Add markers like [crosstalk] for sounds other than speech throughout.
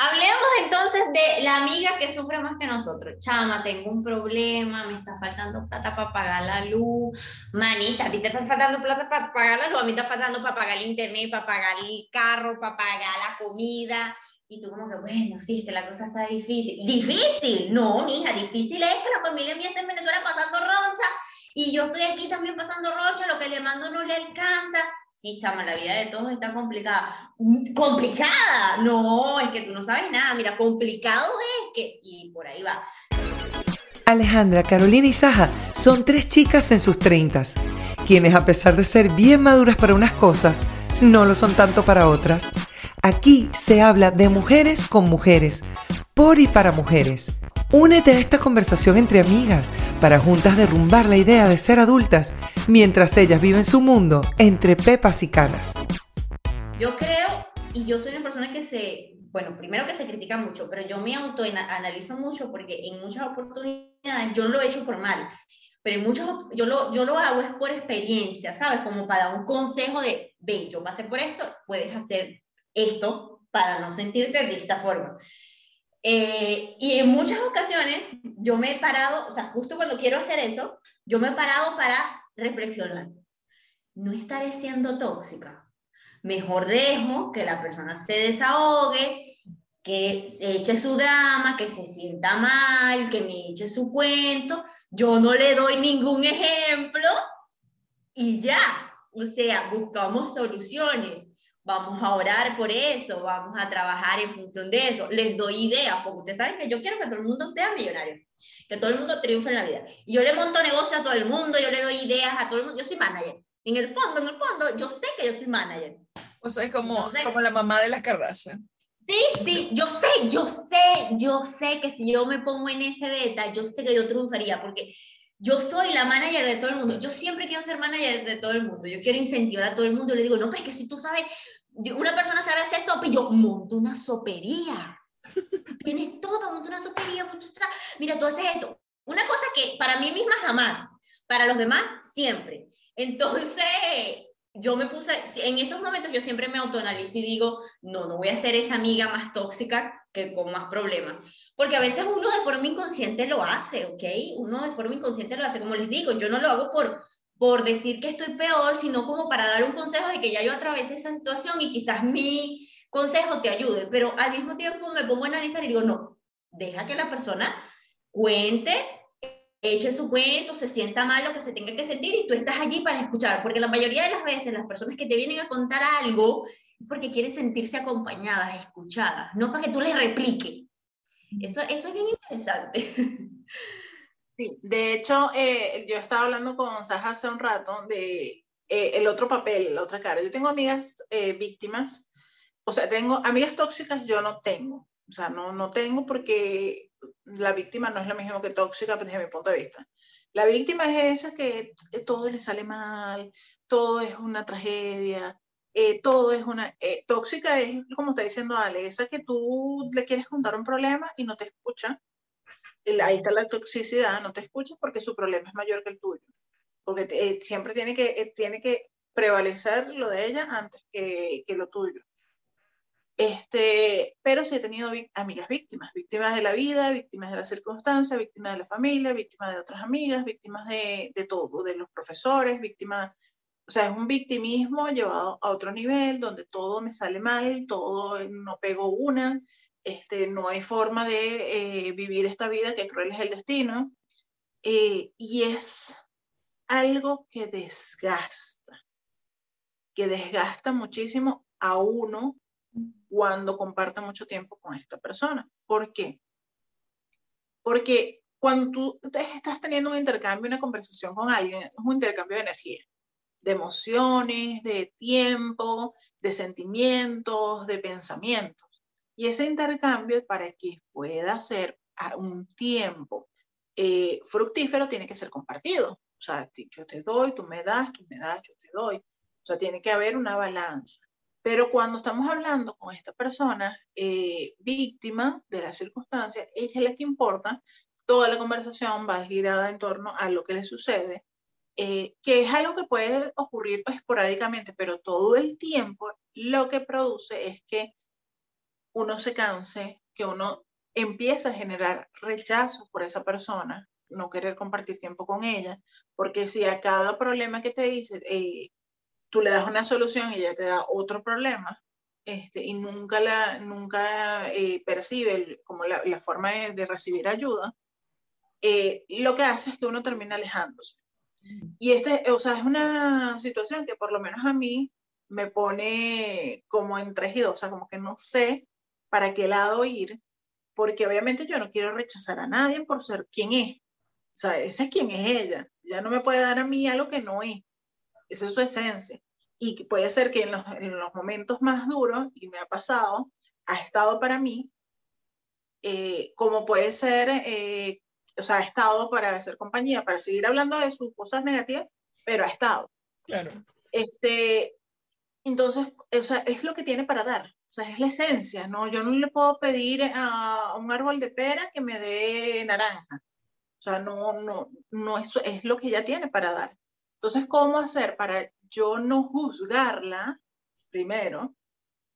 Hablemos entonces de la amiga que sufre más que nosotros. Chama, tengo un problema, me está faltando plata para pagar la luz. Manita, a ti te está faltando plata para pagar la luz, a mí está faltando para pagar el internet, para pagar el carro, para pagar la comida. Y tú como que, bueno, sí, que la cosa está difícil. ¿Difícil? No, mija, difícil es que la familia mía está en Venezuela pasando roncha y yo estoy aquí también pasando rocha, lo que le mando no le alcanza. Sí, chama, la vida de todos está complicada. ¿Complicada? No, es que tú no sabes nada. Mira, complicado es que... Y por ahí va. Alejandra, Carolina y Saja son tres chicas en sus treintas, quienes a pesar de ser bien maduras para unas cosas, no lo son tanto para otras. Aquí se habla de mujeres con mujeres, por y para mujeres. Únete a esta conversación entre amigas para juntas derrumbar la idea de ser adultas mientras ellas viven su mundo entre pepas y canas. Yo creo, y yo soy una persona que se, bueno, primero que se critica mucho, pero yo me autoanalizo mucho porque en muchas oportunidades yo lo he hecho por mal, pero en muchos, yo lo, yo lo hago es por experiencia, ¿sabes? Como para un consejo de, ve, yo pasé por esto, puedes hacer esto para no sentirte de esta forma. Eh, y en muchas ocasiones yo me he parado, o sea, justo cuando quiero hacer eso, yo me he parado para reflexionar. No estaré siendo tóxica. Mejor dejo que la persona se desahogue, que eche su drama, que se sienta mal, que me eche su cuento. Yo no le doy ningún ejemplo y ya. O sea, buscamos soluciones vamos a orar por eso, vamos a trabajar en función de eso. Les doy ideas, porque ustedes saben que yo quiero que todo el mundo sea millonario, que todo el mundo triunfe en la vida. Y yo le monto negocio a todo el mundo, yo le doy ideas a todo el mundo. Yo soy manager. En el fondo, en el fondo, yo sé que yo soy manager. O sea, es como, como la mamá de las Kardashian. Sí, sí, yo sé, yo sé, yo sé que si yo me pongo en ese beta, yo sé que yo triunfaría, porque yo soy la manager de todo el mundo. Yo siempre quiero ser manager de todo el mundo. Yo quiero incentivar a todo el mundo. Le digo, no, pero es que si tú sabes, una persona sabe hacer sopa y yo monto una sopería. [laughs] Tienes todo para montar una sopería, muchacha. Mira, tú haces esto. Una cosa que para mí misma jamás, para los demás siempre. Entonces, yo me puse, en esos momentos yo siempre me autoanalizo y digo, no, no voy a ser esa amiga más tóxica que con más problemas. Porque a veces uno de forma inconsciente lo hace, ¿ok? Uno de forma inconsciente lo hace. Como les digo, yo no lo hago por, por decir que estoy peor, sino como para dar un consejo de que ya yo atravesé esa situación y quizás mi consejo te ayude, pero al mismo tiempo me pongo a analizar y digo, no, deja que la persona cuente, eche su cuento, se sienta mal lo que se tenga que sentir y tú estás allí para escuchar, porque la mayoría de las veces las personas que te vienen a contar algo es porque quieren sentirse acompañadas, escuchadas, no para que tú les repliques. Eso, eso es bien interesante. [laughs] De hecho, eh, yo estaba hablando con Saja hace un rato de eh, el otro papel, la otra cara. Yo tengo amigas eh, víctimas, o sea, tengo amigas tóxicas, yo no tengo. O sea, no, no tengo porque la víctima no es lo mismo que tóxica desde mi punto de vista. La víctima es esa que todo le sale mal, todo es una tragedia, todo es una... tóxica es, como está diciendo Ale, esa que tú le quieres contar un problema y no te escucha ahí está la toxicidad, no te escuchas porque su problema es mayor que el tuyo. Porque eh, siempre tiene que, eh, tiene que prevalecer lo de ella antes que, que, lo tuyo. Este, pero sí he tenido amigas víctimas, víctimas de la vida, víctimas de la circunstancia, víctimas de la familia, víctimas de otras amigas, víctimas de, de todo, de los profesores, víctimas, o sea, es un victimismo llevado a otro nivel donde todo me sale mal, todo no pego una, este, no hay forma de eh, vivir esta vida, que cruel es el destino, eh, y es algo que desgasta, que desgasta muchísimo a uno cuando comparte mucho tiempo con esta persona. ¿Por qué? Porque cuando tú estás teniendo un intercambio, una conversación con alguien, es un intercambio de energía, de emociones, de tiempo, de sentimientos, de pensamientos. Y ese intercambio, para que pueda ser a un tiempo eh, fructífero, tiene que ser compartido. O sea, yo te doy, tú me das, tú me das, yo te doy. O sea, tiene que haber una balanza. Pero cuando estamos hablando con esta persona eh, víctima de la circunstancia, ella es la que importa, toda la conversación va girada en torno a lo que le sucede, eh, que es algo que puede ocurrir esporádicamente, pero todo el tiempo lo que produce es que uno se canse, que uno empieza a generar rechazo por esa persona, no querer compartir tiempo con ella, porque si a cada problema que te dice, eh, tú le das una solución y ella te da otro problema, este, y nunca, la, nunca eh, percibe como la, la forma de, recibir ayuda, eh, lo que hace es que uno termina alejándose. Y este, o sea, es una situación que por lo menos a mí me pone como en tres y dos, o sea, como que no sé para qué lado ir, porque obviamente yo no quiero rechazar a nadie por ser quien es. O sea, esa es quien es ella. Ya no me puede dar a mí algo que no es. Esa es su esencia. Y puede ser que en los, en los momentos más duros, y me ha pasado, ha estado para mí, eh, como puede ser, eh, o sea, ha estado para hacer compañía, para seguir hablando de sus cosas negativas, pero ha estado. Claro. Este, entonces, o sea, es lo que tiene para dar. O sea, es la esencia, ¿no? Yo no le puedo pedir a un árbol de pera que me dé naranja. O sea, no, no, no es, es lo que ella tiene para dar. Entonces, ¿cómo hacer para yo no juzgarla, primero,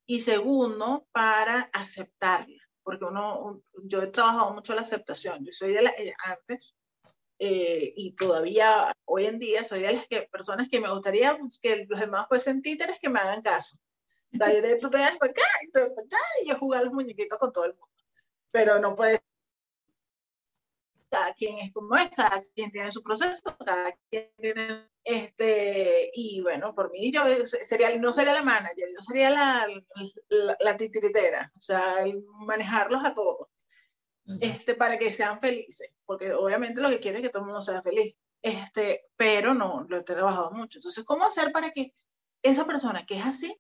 y segundo, para aceptarla? Porque uno, yo he trabajado mucho la aceptación. Yo soy de las, eh, antes, eh, y todavía hoy en día soy de las personas que me gustaría pues, que los demás fuesen títeres que me hagan caso. Sea, de tú te por acá y, por acá, y yo jugar los muñequitos con todo el mundo. Pero no puede cada quien es como es, cada quien tiene su proceso, cada quien tiene, este, y bueno, por mí yo sería, no sería la manager, yo sería la, la, la titiritera, o sea, manejarlos a todos, este, para que sean felices, porque obviamente lo que quiero es que todo el mundo sea feliz, este, pero no, lo he trabajado mucho, entonces, ¿cómo hacer para que esa persona que es así,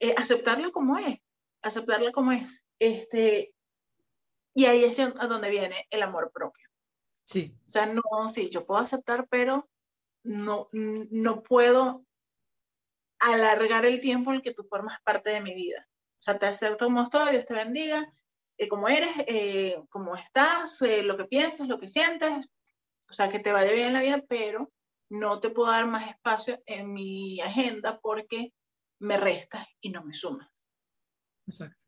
eh, aceptarla como es, aceptarla como es, este, y ahí es a donde viene el amor propio. Sí. O sea, no, sí, yo puedo aceptar, pero no, no puedo alargar el tiempo en el que tú formas parte de mi vida. O sea, te acepto como estoy, Dios te bendiga, eh, como eres, eh, como estás, eh, lo que piensas, lo que sientes, o sea, que te vaya bien en la vida, pero no te puedo dar más espacio en mi agenda porque me restas y no me sumas. Exacto.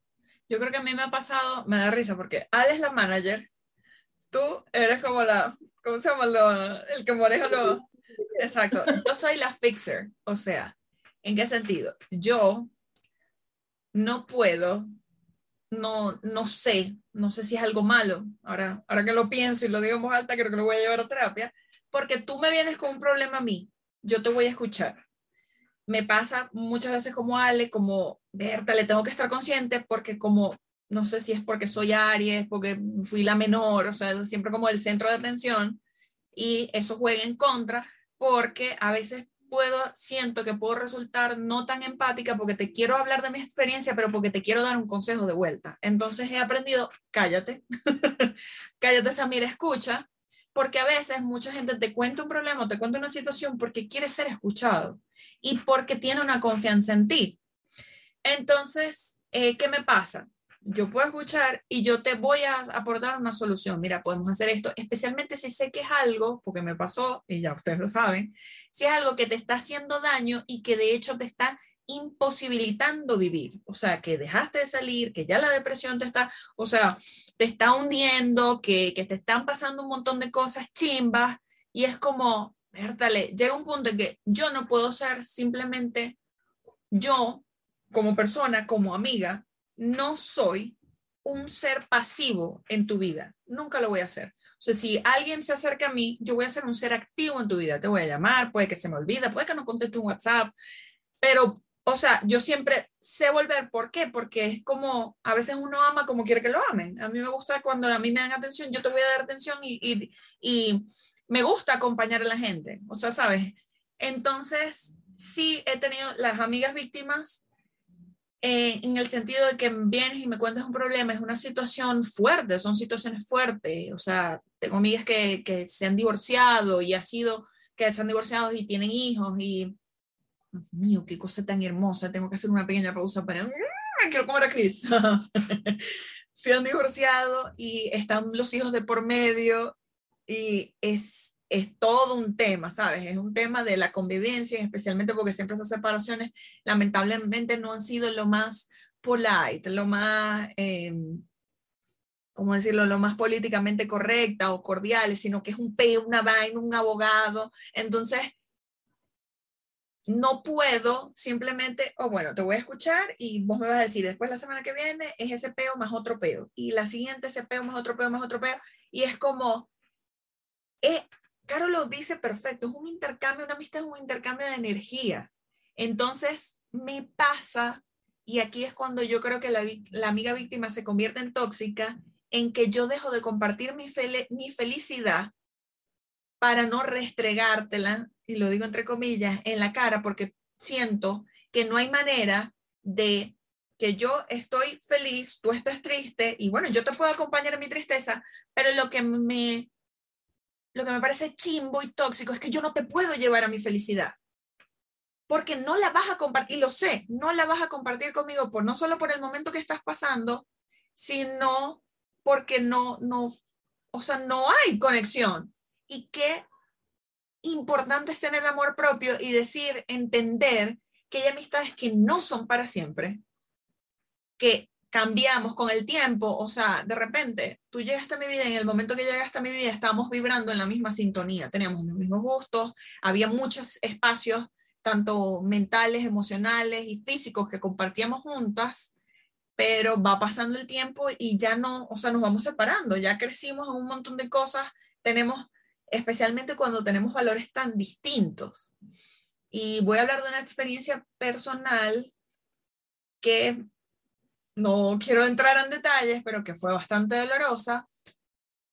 Yo creo que a mí me ha pasado, me da risa porque Al es la manager, tú eres como la, ¿cómo se llama? Lo, el que maneja lo... Exacto, yo soy la fixer, o sea, ¿en qué sentido? Yo no puedo, no, no sé, no sé si es algo malo, ahora, ahora que lo pienso y lo digo en voz alta, creo que lo voy a llevar a terapia, porque tú me vienes con un problema a mí, yo te voy a escuchar me pasa muchas veces como Ale, como, Berta, le tengo que estar consciente porque como, no sé si es porque soy Aries, porque fui la menor, o sea, siempre como el centro de atención, y eso juega en contra, porque a veces puedo, siento que puedo resultar no tan empática porque te quiero hablar de mi experiencia, pero porque te quiero dar un consejo de vuelta. Entonces he aprendido, cállate, [laughs] cállate Samira, escucha, porque a veces mucha gente te cuenta un problema, te cuenta una situación porque quiere ser escuchado y porque tiene una confianza en ti. Entonces, eh, ¿qué me pasa? Yo puedo escuchar y yo te voy a aportar una solución. Mira, podemos hacer esto, especialmente si sé que es algo, porque me pasó, y ya ustedes lo saben, si es algo que te está haciendo daño y que de hecho te está imposibilitando vivir. O sea, que dejaste de salir, que ya la depresión te está, o sea, te está hundiendo, que, te están pasando un montón de cosas chimbas y es como, Bertale, llega un punto en que yo no puedo ser simplemente yo como persona, como amiga, no soy un ser pasivo en tu vida. Nunca lo voy a hacer. O sea, si alguien se acerca a mí, yo voy a ser un ser activo en tu vida. Te voy a llamar, puede que se me olvide, puede que no conteste un WhatsApp, pero o sea, yo siempre sé volver, ¿por qué? Porque es como, a veces uno ama como quiere que lo amen. A mí me gusta cuando a mí me dan atención, yo te voy a dar atención y, y, me gusta acompañar a la gente, o sea, ¿sabes? Entonces, sí he tenido las amigas víctimas eh, en el sentido de que vienes y me cuentas un problema, es una situación fuerte, son situaciones fuertes, o sea, tengo amigas que, que se han divorciado y ha sido que se han divorciado y tienen hijos y Dios mío, qué cosa tan hermosa. Tengo que hacer una pequeña pausa para. Quiero comer a Cris. [laughs] Se han divorciado y están los hijos de por medio y es, es todo un tema, ¿sabes? Es un tema de la convivencia, especialmente porque siempre esas separaciones lamentablemente no han sido lo más polite, lo más, eh, ¿cómo decirlo?, lo más políticamente correcta o cordial, sino que es un peo, una vaina, un abogado. Entonces, no puedo simplemente, o bueno, te voy a escuchar y vos me vas a decir, después la semana que viene es ese peo más otro peo, y la siguiente ese peo más otro peo más otro peo, y es como, eh, Caro lo dice perfecto, es un intercambio, una amistad es un intercambio de energía. Entonces, me pasa, y aquí es cuando yo creo que la, la amiga víctima se convierte en tóxica, en que yo dejo de compartir mi, mi felicidad para no restregártela, y lo digo entre comillas, en la cara, porque siento que no hay manera de que yo estoy feliz, tú estás triste, y bueno, yo te puedo acompañar en mi tristeza, pero lo que me, lo que me parece chimbo y tóxico es que yo no te puedo llevar a mi felicidad. Porque no la vas a compartir, y lo sé, no la vas a compartir conmigo por no solo por el momento que estás pasando, sino porque no, no, o sea, no hay conexión y qué importante es tener amor propio y decir, entender que hay amistades que no son para siempre, que cambiamos con el tiempo, o sea, de repente tú llegaste a mi vida, en el momento que llegaste a mi vida estábamos vibrando en la misma sintonía, teníamos los mismos gustos, había muchos espacios, tanto mentales, emocionales y físicos que compartíamos juntas, pero va pasando el tiempo y ya no, o sea, nos vamos separando, ya crecimos en un montón de cosas, tenemos especialmente cuando tenemos valores tan distintos. Y voy a hablar de una experiencia personal que no quiero entrar en detalles, pero que fue bastante dolorosa,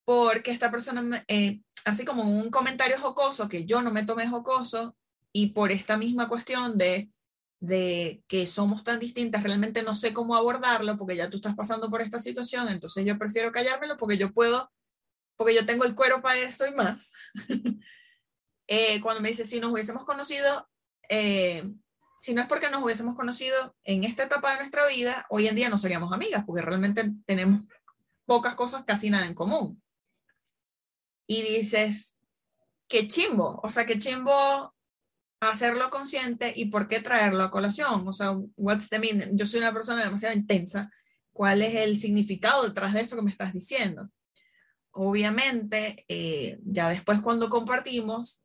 porque esta persona, eh, así como un comentario jocoso, que yo no me tomé jocoso, y por esta misma cuestión de, de que somos tan distintas, realmente no sé cómo abordarlo, porque ya tú estás pasando por esta situación, entonces yo prefiero callármelo porque yo puedo porque yo tengo el cuero para eso y más. [laughs] Eh, cuando me dice, si nos hubiésemos conocido, eh, si no es porque nos hubiésemos conocido en esta etapa de nuestra vida, hoy en día no seríamos amigas, porque realmente tenemos pocas cosas, casi nada en común. Y dices, qué chimbo, o sea, qué chimbo hacerlo consciente y por qué traerlo a colación. O sea, what's the meaning? Yo soy una persona demasiado intensa. ¿Cuál es el significado detrás de eso que me estás diciendo? Obviamente, eh, ya después cuando compartimos,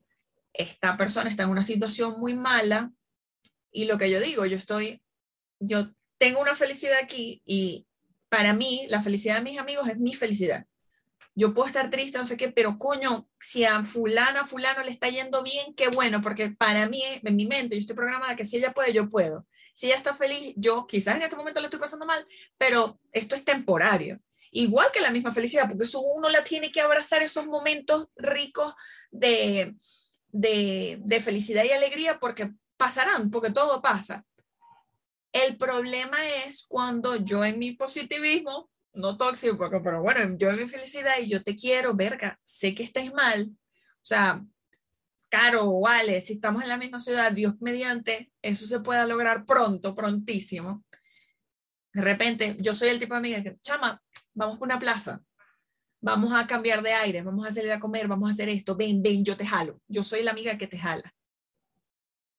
esta persona está en una situación muy mala y lo que yo digo, yo estoy, yo tengo una felicidad aquí y para mí la felicidad de mis amigos es mi felicidad. Yo puedo estar triste, no sé qué, pero coño, si a fulano, fulano le está yendo bien, qué bueno, porque para mí, en mi mente, yo estoy programada que si ella puede, yo puedo. Si ella está feliz, yo quizás en este momento lo estoy pasando mal, pero esto es temporario igual que la misma felicidad, porque eso uno la tiene que abrazar esos momentos ricos de, de, felicidad y alegría porque pasarán, porque todo pasa. El problema es cuando yo en mi positivismo, no tóxico, pero bueno, yo en mi felicidad y yo te quiero, verga, sé que estés mal, o sea, Caro o si estamos en la misma ciudad, Dios mediante, eso se pueda lograr pronto, prontísimo. De repente, yo soy el tipo de amiga que, chama, vamos por una plaza, vamos a cambiar de aire, vamos a salir a comer, vamos a hacer esto, ven, ven, yo te jalo, yo soy la amiga que te jala.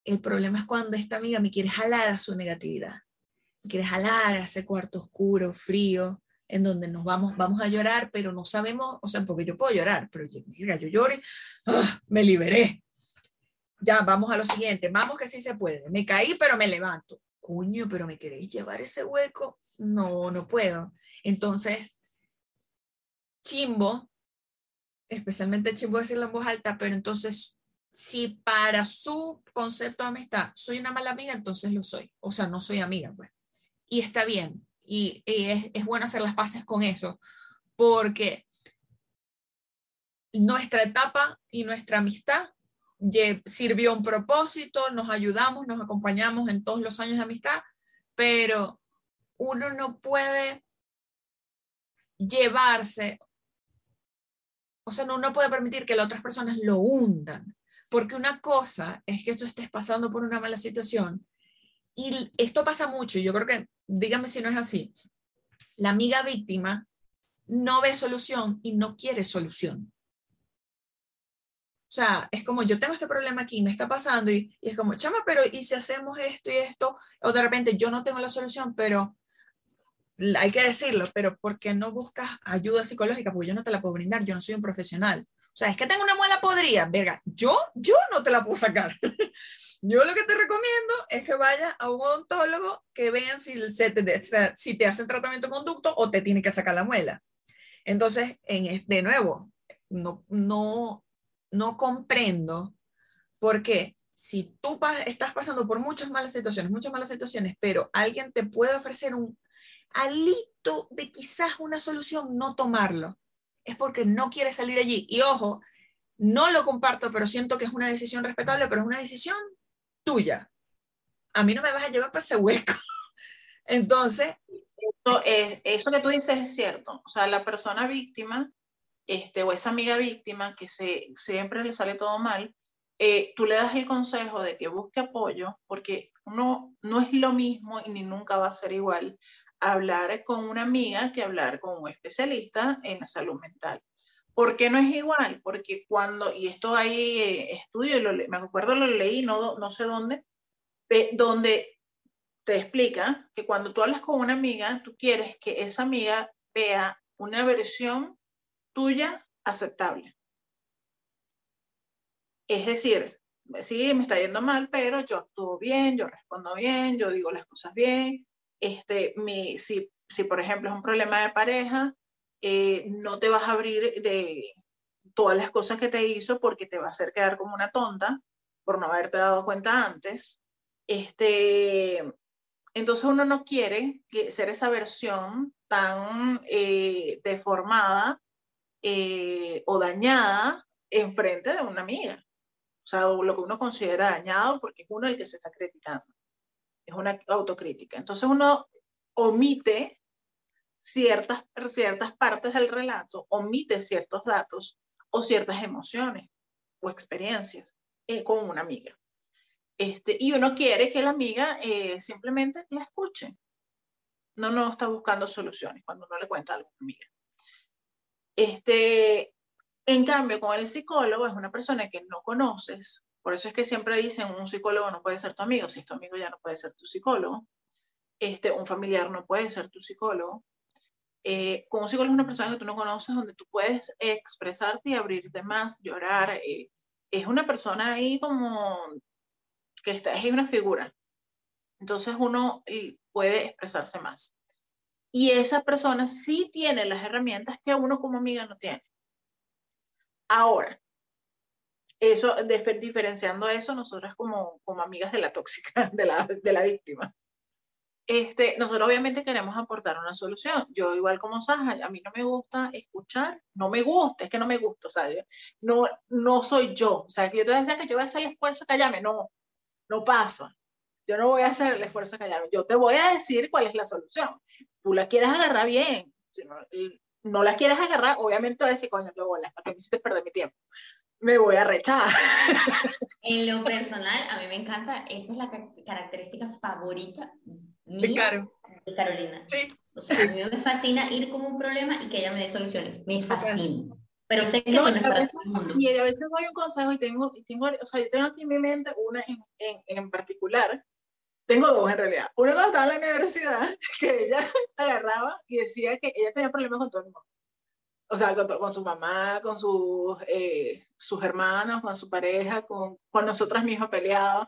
El problema es cuando esta amiga me quiere jalar a su negatividad, quiere jalar a ese cuarto oscuro, frío, en donde nos vamos, vamos a llorar, pero no sabemos, o sea, porque yo puedo llorar, pero mira, yo lloré, ¡ah! me liberé. Ya, vamos a lo siguiente, vamos que sí se puede. Me caí, pero me levanto. Coño, pero me queréis llevar ese hueco. No, no puedo. Entonces, chimbo, especialmente chimbo decirlo en voz alta, pero entonces, si para su concepto de amistad soy una mala amiga, entonces lo soy. O sea, no soy amiga, pues. Y está bien. Y, es bueno hacer las paces con eso, porque nuestra etapa y nuestra amistad sirvió un propósito, nos ayudamos, nos acompañamos en todos los años de amistad, pero uno no puede llevarse, o sea, no, no puede permitir que las otras personas lo hundan, porque una cosa es que tú estés pasando por una mala situación y esto pasa mucho, yo creo que, dígame si no es así, la amiga víctima no ve solución y no quiere solución. O sea, es como yo tengo este problema aquí, me está pasando y, es como, chama, pero ¿y si hacemos esto y esto? O de repente yo no tengo la solución, pero hay que decirlo, pero ¿por qué no buscas ayuda psicológica? Porque yo no te la puedo brindar, yo no soy un profesional. O sea, es que tengo una muela podrida, verga, yo, yo no te la puedo sacar. [laughs] yo lo que te recomiendo es que vayas a un odontólogo que vean si, te, si te hacen tratamiento conducto o te tiene que sacar la muela. Entonces, en, de nuevo, no, no, no comprendo por qué si tú estás pasando por muchas malas situaciones, muchas malas situaciones, pero alguien te puede ofrecer un alito de quizás una solución, no tomarlo. Es porque no quieres salir allí. Y ojo, no lo comparto, pero siento que es una decisión respetable, pero es una decisión tuya. A mí no me vas a llevar para ese hueco. [laughs] Entonces... Eso, que tú dices es cierto. O sea, la persona víctima, este, o esa amiga víctima que se, siempre le sale todo mal, eh, tú le das el consejo de que busque apoyo, porque uno no es lo mismo y ni nunca va a ser igual hablar con una amiga que hablar con un especialista en la salud mental. ¿Por qué no es igual? Porque cuando, y esto hay eh, estudios, me acuerdo lo leí, no, no sé dónde, donde te explica que cuando tú hablas con una amiga, tú quieres que esa amiga vea una versión tuya aceptable. Es decir, sí, me está yendo mal, pero yo actúo bien, yo respondo bien, yo digo las cosas bien, este, mi, si, si, por ejemplo es un problema de pareja, eh, no te vas a abrir de todas las cosas que te hizo porque te va a hacer quedar como una tonta por no haberte dado cuenta antes. Este, entonces uno no quiere ser esa versión tan eh, deformada eh, o dañada en frente de una amiga. O sea, lo que uno considera dañado porque es uno el que se está criticando es una autocrítica. Entonces uno omite ciertas, ciertas partes del relato, omite ciertos datos o ciertas emociones o experiencias eh, con una amiga. Este, y uno quiere que la amiga eh, simplemente la escuche. No, no está buscando soluciones cuando uno le cuenta a una amiga. Este, en cambio, con el psicólogo es una persona que no conoces, por eso es que siempre dicen, un psicólogo no puede ser tu amigo, si es tu amigo ya no puede ser tu psicólogo. Este, un familiar no puede ser tu psicólogo. Eh, con un psicólogo es una persona que tú no conoces, donde tú puedes expresarte y abrirte más, llorar. Eh, es una persona ahí como que está, es una figura. Entonces uno puede expresarse más. Y esa persona sí tiene las herramientas que uno como amiga no tiene. Ahora, eso, diferenciando eso, nosotras como, como amigas de la tóxica, [laughs] de la, de la víctima, este, nosotros obviamente queremos aportar una solución. Yo igual como Saja, a mí no me gusta escuchar, no me gusta, es que no me gusta, o sea, no, no soy yo. O sea, que yo te decía que yo voy a hacer el esfuerzo de callarme, no, no pasa. Yo no voy a hacer el esfuerzo de callarme, yo te voy a decir cuál es la solución. Tú la quieres agarrar bien, si no, no la quieres agarrar, obviamente te voy a decir, coño, qué bola, ¿para qué me hiciste perder mi tiempo? me voy a rechazar. [laughs] [laughs] En lo personal, a mí me encanta, esa es la característica favorita de, Carolina. Sí. O sea, a mí me fascina ir con un problema y que ella me dé soluciones. Me fascina. Pero sé que no, eso no es para todo el mundo. Y a veces doy un consejo y tengo, tengo, o sea, yo tengo aquí en mi mente una en, en, en particular. Tengo dos en realidad. Una cuando estaba en la universidad, [laughs] que ella [laughs] agarraba y decía que ella tenía problemas con todo el mundo o sea, con, su mamá, con sus, eh, sus hermanos, con su pareja, con, con nosotras mismas peleadas.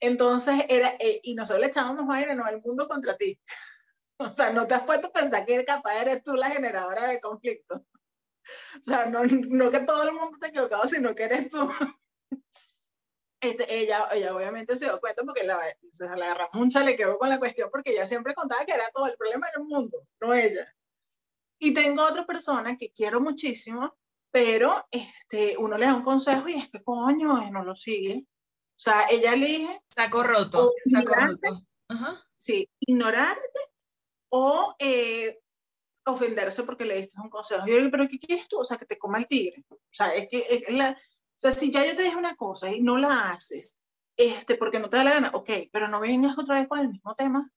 Entonces era, eh, y nosotros le echábamos aire, no, el mundo contra ti. [laughs] o sea, no te has puesto a pensar que capaz eres tú la generadora de conflicto. O sea, no, no que todo el mundo esté equivocado, sino que eres tú. Este, ella, ella obviamente se dio cuenta porque la, se la agarró mucha, le quedó con la cuestión porque ella siempre contaba que era todo el problema del mundo, no ella. Y tengo otra persona que quiero muchísimo, pero este, uno le da un consejo y es que coño, no lo sigue. O sea, ella elige. Saco roto. Saco roto. Sí, ignorarte o eh, ofenderse porque le diste un consejo. Yo digo, pero ¿qué quieres tú? O sea, que te coma el tigre. O sea, es que es la, o sea, si ya yo te dije una cosa y no la haces, este, porque no te da la gana, ok, pero no vengas otra vez con el mismo tema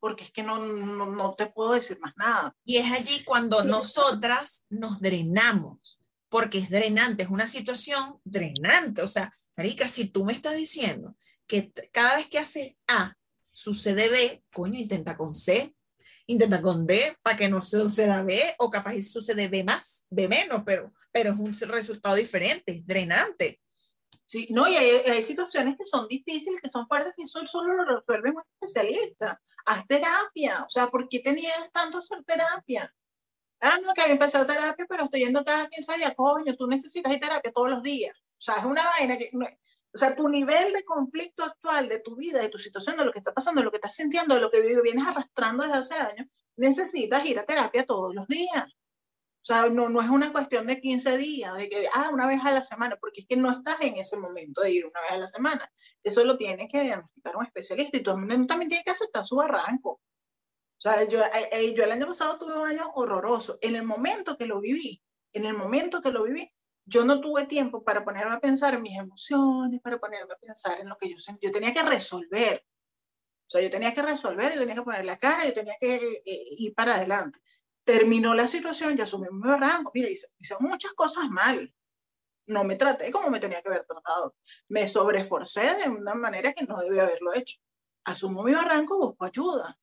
porque es que no, no, te puedo decir más nada. Y es allí cuando nosotras nos drenamos, porque es drenante, es una situación drenante. O sea, Marica, si tú me estás diciendo que cada vez que haces A sucede B, coño, intenta con C. intenta con D para que no suceda B, o capaz sucede B más, B menos, pero, pero es un resultado diferente, drenante. Sí, no, y hay, situaciones que son difíciles, que son fuertes, que eso solo lo resuelve un especialista. Haz terapia, o sea, ¿por qué tenías tanto hacer terapia? Ah, no, que había empezado terapia, pero estoy yendo cada 15 días, coño, tú necesitas ir terapia todos los días. O sea, es una vaina que, o sea, tu nivel de conflicto actual de tu vida, de tu situación, de lo que está pasando, de lo que estás sintiendo, de lo que vienes arrastrando desde hace años, necesitas ir a terapia todos los días. O sea, no, no es una cuestión de 15 días, de que, ah, una vez a la semana, porque es que no estás en ese momento de ir una vez a la semana. Eso lo tiene que diagnosticar un especialista y tú también tiene que aceptar su arranco. O sea, yo, eh, eh, yo el año pasado tuve un año horroroso. En el momento que lo viví, en el momento que lo viví, yo no tuve tiempo para ponerme a pensar en mis emociones, para ponerme a pensar en lo que yo sentí. Yo tenía que resolver. O sea, yo tenía que resolver, yo tenía que poner la cara, yo tenía que eh, ir para adelante terminó la situación, ya asumí mi barranco, mira, hice, muchas cosas mal. No me traté como me tenía que haber tratado. Me sobreforcé de una manera que no debía haberlo hecho. Asumo mi barranco, busco ayuda.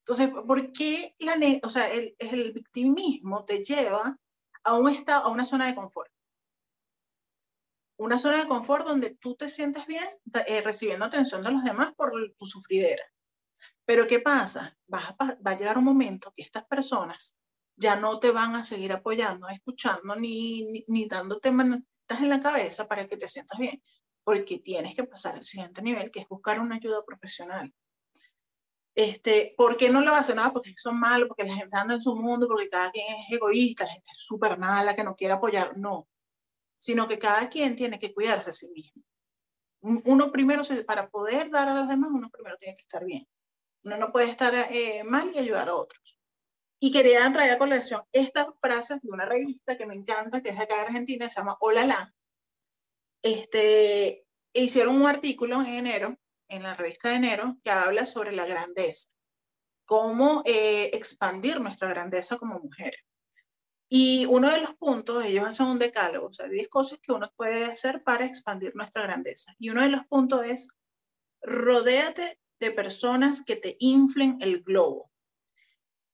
Entonces, ¿por qué la, o sea, el, el victimismo te lleva a, un estado, a una zona de confort? Una zona de confort donde tú te sientes bien eh, recibiendo atención de los demás por tu sufridera. Pero ¿qué pasa? Va a, va a llegar un momento que estas personas ya no te van a seguir apoyando, escuchando, ni, ni, ni dándote en la cabeza para que te sientas bien, porque tienes que pasar al siguiente nivel, que es buscar una ayuda profesional. Este, ¿Por qué no lo hacen? Nada, porque son malos, porque la gente anda en su mundo, porque cada quien es egoísta, la gente es súper mala, que no quiere apoyar. No, sino que cada quien tiene que cuidarse a sí mismo. Uno primero, para poder dar a los demás, uno primero tiene que estar bien. Uno no puede estar eh, mal y ayudar a otros. Y quería traer a colección estas frases de una revista que me encanta, que es de acá de Argentina, se llama Hola La. Este, hicieron un artículo en enero, en la revista de enero, que habla sobre la grandeza, cómo eh, expandir nuestra grandeza como mujeres. Y uno de los puntos, ellos hacen un decálogo, o sea, 10 cosas que uno puede hacer para expandir nuestra grandeza. Y uno de los puntos es, rodéate de personas que te inflen el globo.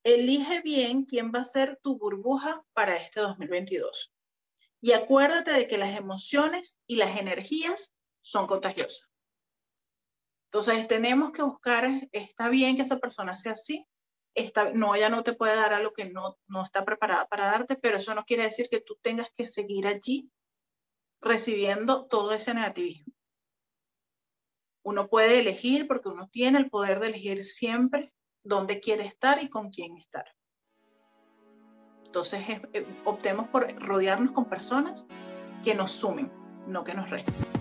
Elige bien quién va a ser tu burbuja para este 2022. Y acuérdate de que las emociones y las energías son contagiosas. Entonces tenemos que buscar, está bien que esa persona sea así, no, ella no te puede dar algo que no, no está preparada para darte, pero eso no quiere decir que tú tengas que seguir allí recibiendo todo ese negativismo. Uno puede elegir porque uno tiene el poder de elegir siempre dónde quiere estar y con quién estar. Entonces, eh, optemos por rodearnos con personas que nos sumen, no que nos resten.